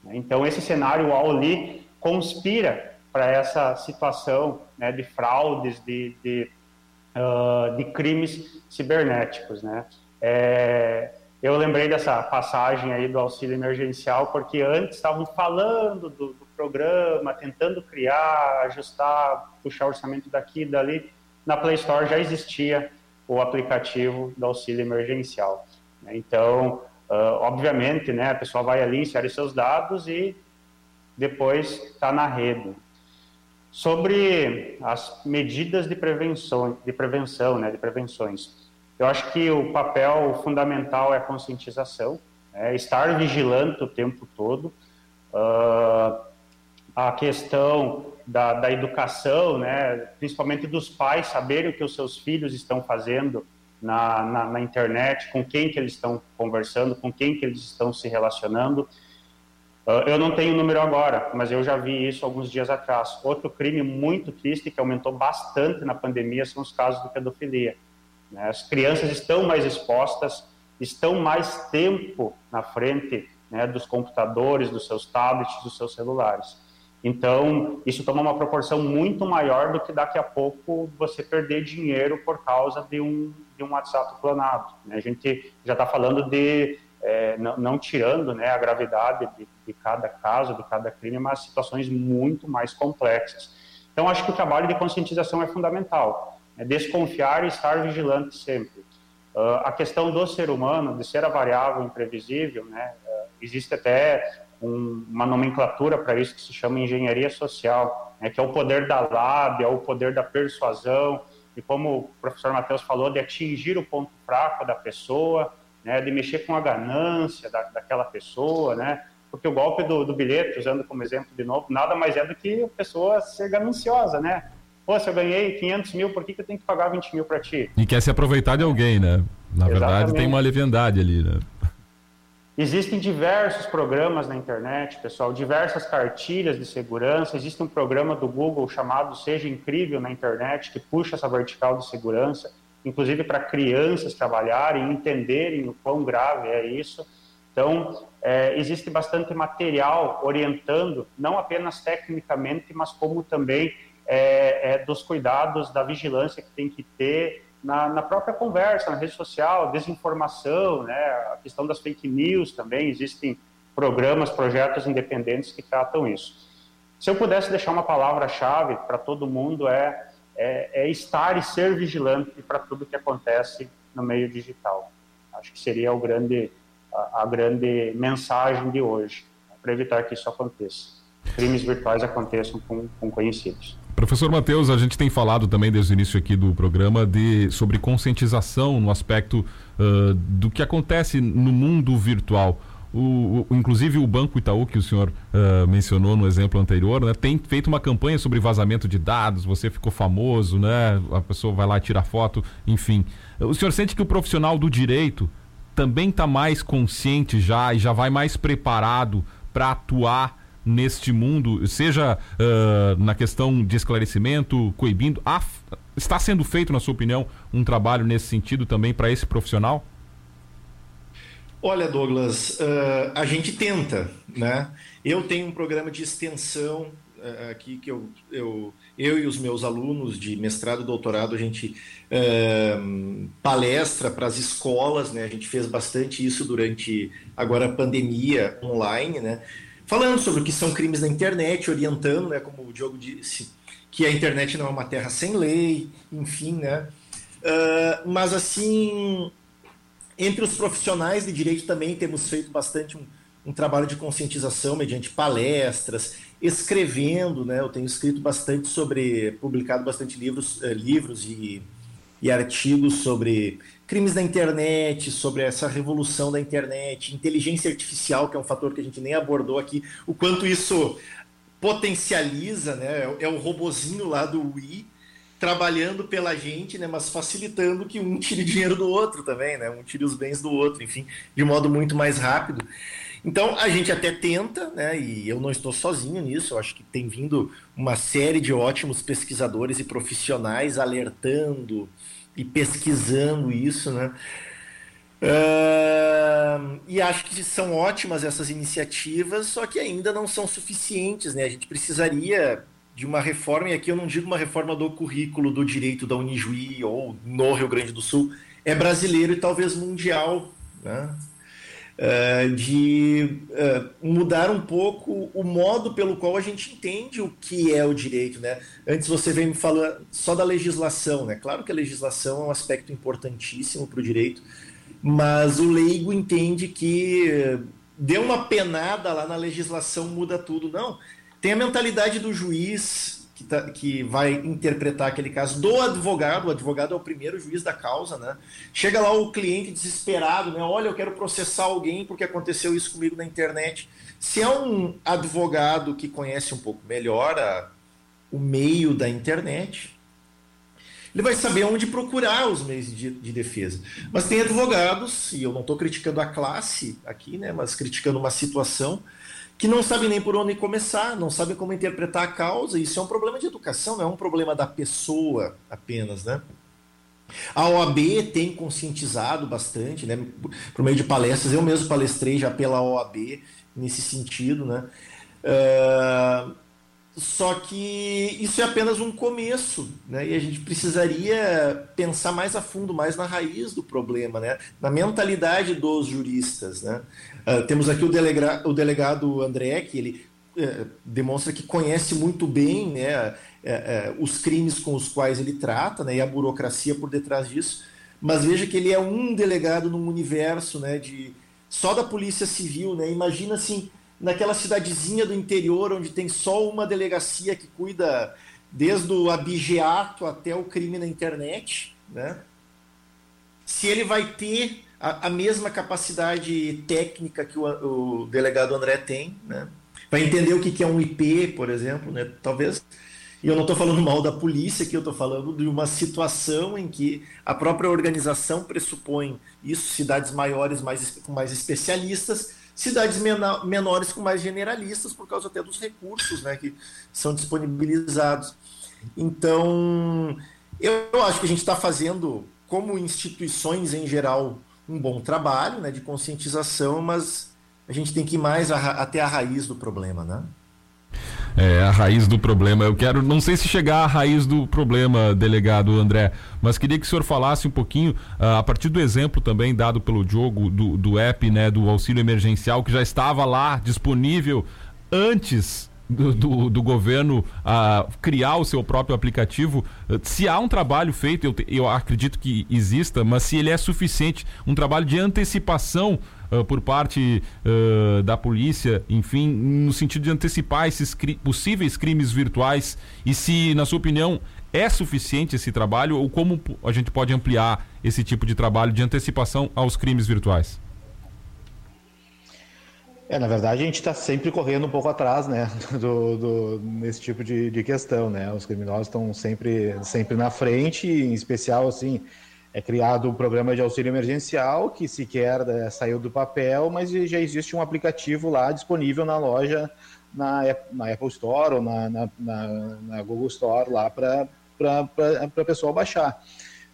Então, esse cenário ali conspira para essa situação né, de fraudes, de, de, uh, de, crimes cibernéticos. Né? É, eu lembrei dessa passagem aí do auxílio emergencial, porque antes estavam falando do, do programa, tentando criar, ajustar, puxar orçamento daqui e dali. Na Play Store já existia o aplicativo do auxílio emergencial. Então, uh, obviamente, né, a pessoa vai ali, insere seus dados e depois está na rede. Sobre as medidas de prevenção, de prevenção, né, de prevenções, eu acho que o papel fundamental é a conscientização, é estar vigilante o tempo todo. Uh, a questão da, da, educação, né, principalmente dos pais saberem o que os seus filhos estão fazendo na, na, na, internet, com quem que eles estão conversando, com quem que eles estão se relacionando. Uh, eu não tenho o número agora, mas eu já vi isso alguns dias atrás. Outro crime muito triste que aumentou bastante na pandemia são os casos de pedofilia. Né? As crianças estão mais expostas, estão mais tempo na frente né, dos computadores, dos seus tablets, dos seus celulares. Então, isso toma uma proporção muito maior do que daqui a pouco você perder dinheiro por causa de um, de um WhatsApp clonado. Né? A gente já está falando de, é, não, não, tirando né, a gravidade de, de cada caso, de cada crime, mas situações muito mais complexas. Então, acho que o trabalho de conscientização é fundamental é desconfiar e estar vigilante sempre. Uh, a questão do ser humano, de ser a variável imprevisível, né, uh, existe até um, uma nomenclatura para isso que se chama engenharia social, né, que é o poder da lábia, o poder da persuasão, e como o professor Matheus falou, de atingir o ponto fraco da pessoa, né, de mexer com a ganância da, daquela pessoa, né, porque o golpe do, do bilhete, usando como exemplo de novo, nada mais é do que a pessoa ser gananciosa, né? Pô, se eu ganhei 500 mil, por que, que eu tenho que pagar 20 mil para ti? E quer se aproveitar de alguém, né? Na Exatamente. verdade, tem uma leviandade ali, né? Existem diversos programas na internet, pessoal, diversas cartilhas de segurança. Existe um programa do Google chamado Seja Incrível na internet, que puxa essa vertical de segurança, inclusive para crianças trabalharem, entenderem o quão grave é isso. Então, é, existe bastante material orientando, não apenas tecnicamente, mas como também é, é, dos cuidados, da vigilância que tem que ter na, na, própria conversa, na rede social, desinformação, né, a questão das fake news também, existem programas, projetos independentes que tratam isso. Se eu pudesse deixar uma palavra-chave para todo mundo é, é, é, estar e ser vigilante para tudo que acontece no meio digital. Acho que seria o grande, a, a grande mensagem de hoje, para evitar que isso aconteça. Crimes virtuais aconteçam com, com conhecidos. Professor Matheus, a gente tem falado também desde o início aqui do programa de, sobre conscientização no aspecto uh, do que acontece no mundo virtual. O, o, inclusive o Banco Itaú, que o senhor uh, mencionou no exemplo anterior, né, tem feito uma campanha sobre vazamento de dados, você ficou famoso, né, a pessoa vai lá tirar foto, enfim. O senhor sente que o profissional do direito também está mais consciente já e já vai mais preparado para atuar neste mundo, seja uh, na questão de esclarecimento, coibindo? está sendo feito, na sua opinião, um trabalho nesse sentido também para esse profissional? Olha, Douglas, uh, a gente tenta, né? Eu tenho um programa de extensão uh, aqui que eu, eu, eu e os meus alunos de mestrado e doutorado, a gente uh, palestra para as escolas, né? A gente fez bastante isso durante agora a pandemia online, né? falando sobre o que são crimes na internet, orientando, né, como o Diogo disse, que a internet não é uma terra sem lei, enfim, né? Mas assim, entre os profissionais de direito também temos feito bastante um, um trabalho de conscientização mediante palestras, escrevendo, né? Eu tenho escrito bastante sobre, publicado bastante livros, uh, livros e e artigos sobre crimes da internet, sobre essa revolução da internet, inteligência artificial, que é um fator que a gente nem abordou aqui, o quanto isso potencializa, né? É o robozinho lá do Wii trabalhando pela gente, né? Mas facilitando que um tire dinheiro do outro também, né? Um tire os bens do outro, enfim, de modo muito mais rápido. Então a gente até tenta, né? E eu não estou sozinho nisso. Eu acho que tem vindo uma série de ótimos pesquisadores e profissionais alertando e pesquisando isso, né? Uh, e acho que são ótimas essas iniciativas, só que ainda não são suficientes, né? A gente precisaria de uma reforma, e aqui eu não digo uma reforma do currículo do direito da Unijuí ou no Rio Grande do Sul, é brasileiro e talvez mundial, né? Uh, de uh, mudar um pouco o modo pelo qual a gente entende o que é o direito, né? Antes você vem me falando só da legislação, né? Claro que a legislação é um aspecto importantíssimo para o direito, mas o leigo entende que deu uma penada lá na legislação muda tudo. Não, tem a mentalidade do juiz que, tá, que vai interpretar aquele caso, do advogado, o advogado é o primeiro juiz da causa, né? Chega lá o cliente desesperado, né? Olha, eu quero processar alguém porque aconteceu isso comigo na internet. Se é um advogado que conhece um pouco melhor a, o meio da internet, ele vai saber onde procurar os meios de, de defesa. Mas tem advogados, e eu não estou criticando a classe aqui, né? Mas criticando uma situação que não sabem nem por onde começar, não sabem como interpretar a causa. Isso é um problema de educação, não é um problema da pessoa apenas, né? A OAB tem conscientizado bastante, né? Por meio de palestras, eu mesmo palestrei já pela OAB nesse sentido, né? Uh, só que isso é apenas um começo, né? E a gente precisaria pensar mais a fundo, mais na raiz do problema, né? Na mentalidade dos juristas, né? Uh, temos aqui o, delega, o delegado André, que ele uh, demonstra que conhece muito bem né, uh, os crimes com os quais ele trata né, e a burocracia por detrás disso. Mas veja que ele é um delegado num universo né, de só da Polícia Civil. Né? Imagina assim, naquela cidadezinha do interior onde tem só uma delegacia que cuida desde o abigeato até o crime na internet. Né? Se ele vai ter a, a mesma capacidade técnica que o, o, delegado André tem, né? Vai entender o que, que é um IP, por exemplo, né? Talvez. E eu não estou falando mal da polícia, aqui eu estou falando de uma situação em que a própria organização pressupõe isso, cidades maiores mais, com mais especialistas, cidades menores com mais generalistas, por causa até dos recursos né, que são disponibilizados. Então, eu acho que a gente está fazendo, como instituições em geral, um bom trabalho né, de conscientização, mas a gente tem que ir mais a, até a raiz do problema, né? É, a raiz do problema. Eu quero, não sei se chegar à raiz do problema, delegado André, mas queria que o senhor falasse um pouquinho, uh, a partir do exemplo também dado pelo Diogo, do, do app, né, do auxílio emergencial, que já estava lá disponível antes do, do, do, governo a criar o seu próprio aplicativo. Se há um trabalho feito, eu, eu acredito que exista, mas se ele é suficiente, um trabalho de antecipação uh, por parte uh, da polícia, enfim, no sentido de antecipar esses cri possíveis crimes virtuais, e se, na sua opinião, é suficiente esse trabalho ou como a gente pode ampliar esse tipo de trabalho de antecipação aos crimes virtuais? É, na verdade, a gente está sempre correndo um pouco atrás, né, do, do, nesse tipo de, de questão, né? Os criminosos estão sempre, sempre na frente, em especial, assim, é criado um programa de auxílio emergencial que sequer é, saiu do papel, mas já existe um aplicativo lá disponível na loja, na, na Apple Store ou na, na, na, na Google Store lá para a pessoa baixar.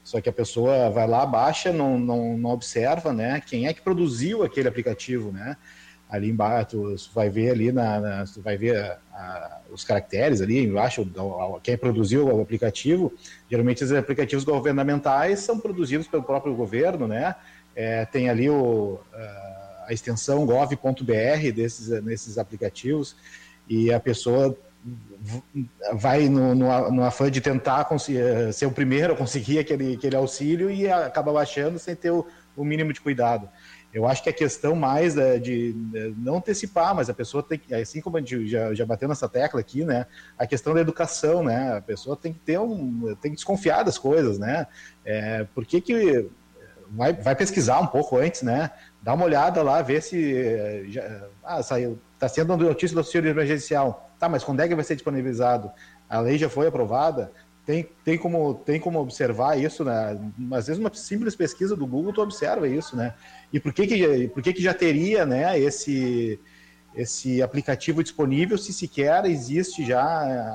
Só que a pessoa vai lá, baixa, não, não, não observa, né, quem é que produziu aquele aplicativo, né? Ali embaixo, tu vai ver ali na, na tu vai ver a, a, os caracteres ali embaixo, quem produziu o aplicativo. Geralmente os aplicativos governamentais são produzidos pelo próprio governo, né? É, tem ali o, a extensão gov.br desses nesses aplicativos e a pessoa vai no, no, no, afã de tentar ser o primeiro a conseguir aquele, aquele auxílio e acaba baixando sem ter o, o mínimo de cuidado. Eu acho que a questão mais é de, de não antecipar, mas a pessoa tem que, assim como a gente já, já bateu nessa tecla aqui, né? A questão da educação, né? A pessoa tem que ter um, tem que desconfiar das coisas, né? É, por que que vai, vai pesquisar um pouco antes, né? Dá uma olhada lá, ver se já, ah, saiu, está sendo notícia do auxílio emergencial. Tá, mas quando é que vai ser disponibilizado? A lei já foi aprovada? Tem, tem, como, tem como observar isso, né? Às vezes uma simples pesquisa do Google tu observa isso, né? E por que que, por que, que já teria, né, esse, esse aplicativo disponível se sequer existe já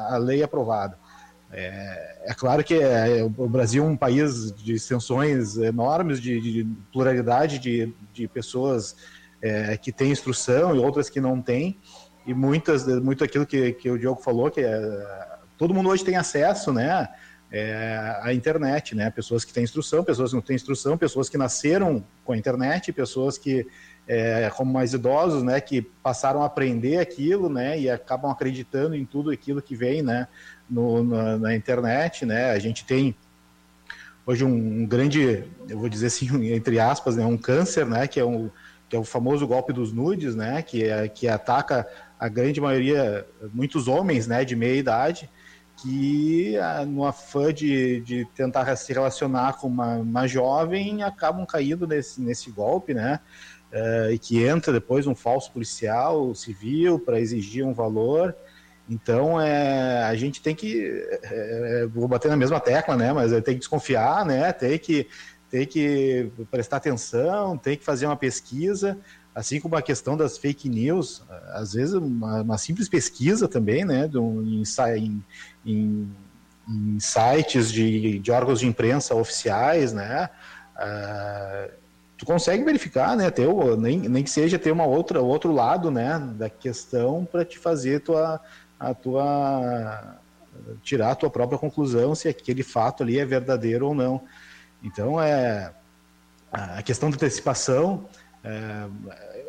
a lei aprovada? É, é claro que é, o Brasil é um país de extensões enormes, de, de pluralidade de, de pessoas é, que têm instrução e outras que não têm, e muitas, muito aquilo que, que o Diogo falou, que é todo mundo hoje tem acesso, né? É, à internet, né? Pessoas que têm instrução, pessoas que não têm instrução, pessoas que nasceram com a internet, pessoas que, é, como mais idosos, né? Que passaram a aprender aquilo, né? E acabam acreditando em tudo aquilo que vem, né? No, na, na internet, né? A gente tem hoje um, um, grande, eu vou dizer assim, entre aspas, né? Um câncer, né? Que é um que é o famoso golpe dos nudes, né? Que é, que ataca a grande maioria, muitos homens, né? De meia idade que ah, no afã de, de tentar se relacionar com uma, uma jovem acabam caindo nesse, nesse golpe, né? Uh, e que entra depois um falso policial civil para exigir um valor. Então é, a gente tem que é, vou bater na mesma tecla, né? Mas tem que desconfiar, né? Tem que tem que prestar atenção, tem que fazer uma pesquisa, assim como a questão das fake news, às vezes uma, uma simples pesquisa também, né, de um, em, em, em, sites de, de, órgãos de imprensa oficiais, né, uh, tu consegue verificar, né, ter, nem, nem que seja ter uma outra outro lado, né, da questão para te fazer tua, a tua tirar a tua própria conclusão se aquele fato ali é verdadeiro ou não. Então é a questão da antecipação é,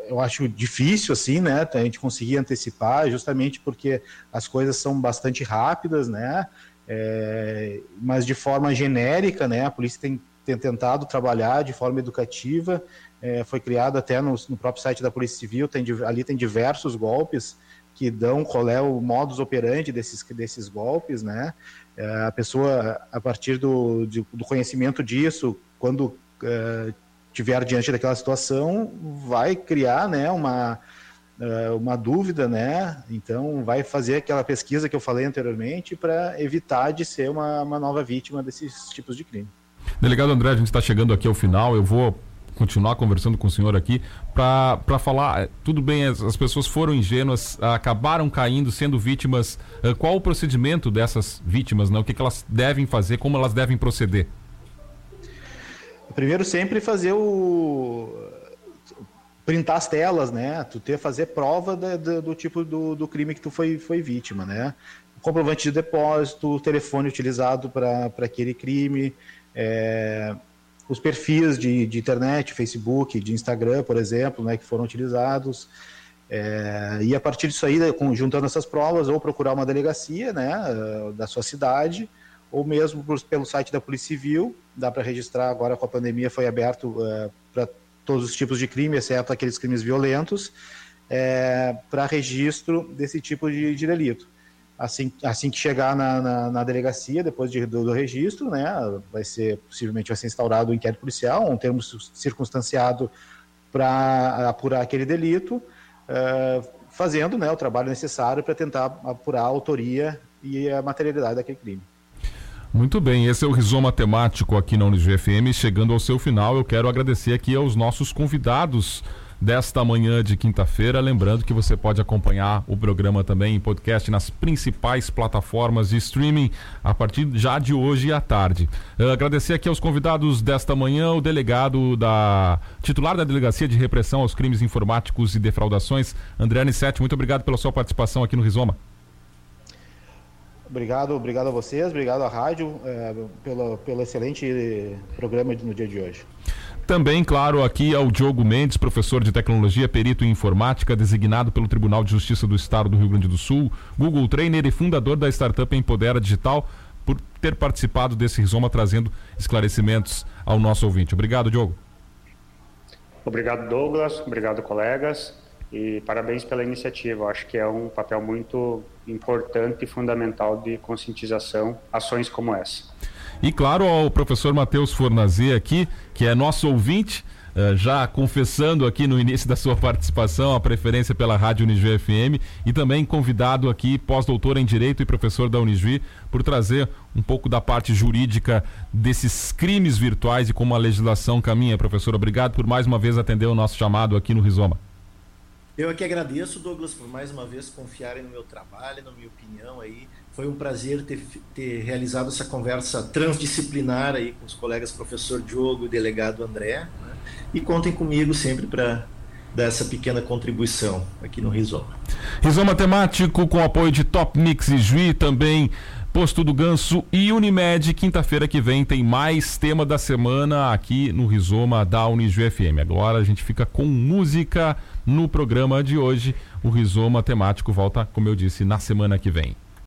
eu acho difícil assim, né, a gente conseguir antecipar, justamente porque as coisas são bastante rápidas, né, é, mas de forma genérica, né, a polícia tem, tem tentado trabalhar de forma educativa, é, foi criado até no, no, próprio site da Polícia Civil, tem, ali tem diversos golpes que dão qual é o modus operandi desses, desses golpes, né, é, a pessoa, a partir do, do conhecimento disso, quando é, tiver diante daquela situação, vai criar né, uma, eh, uma dúvida, né? Então vai fazer aquela pesquisa que eu falei anteriormente para evitar de ser uma, uma nova vítima desses tipos de crime. Delegado André, a gente está chegando aqui ao final. Eu vou continuar conversando com o senhor aqui para falar. Eh, tudo bem, as, as, pessoas foram ingênuas, acabaram caindo, sendo vítimas. Eh, qual o procedimento dessas vítimas? Né? O que, que elas devem fazer? Como elas devem proceder? Primeiro sempre fazer o printar as telas, né? Tu ter fazer prova da, da, do tipo do, do, crime que tu foi, foi vítima, né? Comprovante de depósito, o telefone utilizado para aquele crime, é, os perfis de, de, internet, Facebook, de Instagram, por exemplo, né, que foram utilizados. É, e a partir disso aí, juntando essas provas, ou procurar uma delegacia né, da sua cidade, ou mesmo pelo site da Polícia Civil, dá para registrar agora com a pandemia foi aberto uh, é, para todos os tipos de crime, exceto aqueles crimes violentos, é, para registro desse tipo de, de, delito. Assim, assim que chegar na, na, na delegacia, depois de, do, do, registro, né, vai ser possivelmente vai ser instaurado o um inquérito policial, um termo circunstanciado para apurar aquele delito, é, fazendo né, o trabalho necessário para tentar apurar a autoria e a materialidade daquele crime. Muito bem, esse é o Rizoma Temático aqui na UniGFM. Chegando ao seu final, eu quero agradecer aqui aos nossos convidados desta manhã de quinta-feira. Lembrando que você pode acompanhar o programa também em podcast nas principais plataformas de streaming a partir já de hoje à tarde. Uh, agradecer aqui aos convidados desta manhã, o delegado da titular da Delegacia de Repressão aos Crimes Informáticos e Defraudações, André Anicete. Muito obrigado pela sua participação aqui no Rizoma. Obrigado, obrigado a vocês, obrigado à rádio é, pelo, pelo excelente programa no dia de hoje. Também, claro, aqui ao Diogo Mendes, professor de tecnologia, perito em informática, designado pelo Tribunal de Justiça do Estado do Rio Grande do Sul, Google Trainer e fundador da startup Empodera Digital, por ter participado desse rizoma trazendo esclarecimentos ao nosso ouvinte. Obrigado, Diogo. Obrigado, Douglas. Obrigado, colegas. E parabéns pela iniciativa. Acho que é um papel muito importante e fundamental de conscientização, ações como essa. E claro, ao professor Matheus Fornazê aqui, que é nosso ouvinte, eh, já confessando aqui no início da sua participação a preferência pela Rádio Unijuí FM e também convidado aqui, pós-doutor em Direito e professor da Unijuí, por trazer um pouco da parte jurídica desses crimes virtuais e como a legislação caminha. Professor, obrigado por mais uma vez atender o nosso chamado aqui no Rizoma. Eu aqui agradeço, Douglas, por mais uma vez confiarem no meu trabalho, na minha opinião aí. Foi um prazer ter, ter realizado essa conversa transdisciplinar aí com os colegas professor Diogo e delegado André. Né? E contem comigo sempre para dar essa pequena contribuição aqui no Rizoma. Rizoma temático com apoio de Top Mix e Juí, também Posto do Ganso e Unimed. Quinta-feira que vem tem mais tema da semana aqui no Rizoma da Unijuí FM. Agora a gente fica com música no programa de hoje. O Rizoma temático volta, como eu disse, na semana que vem.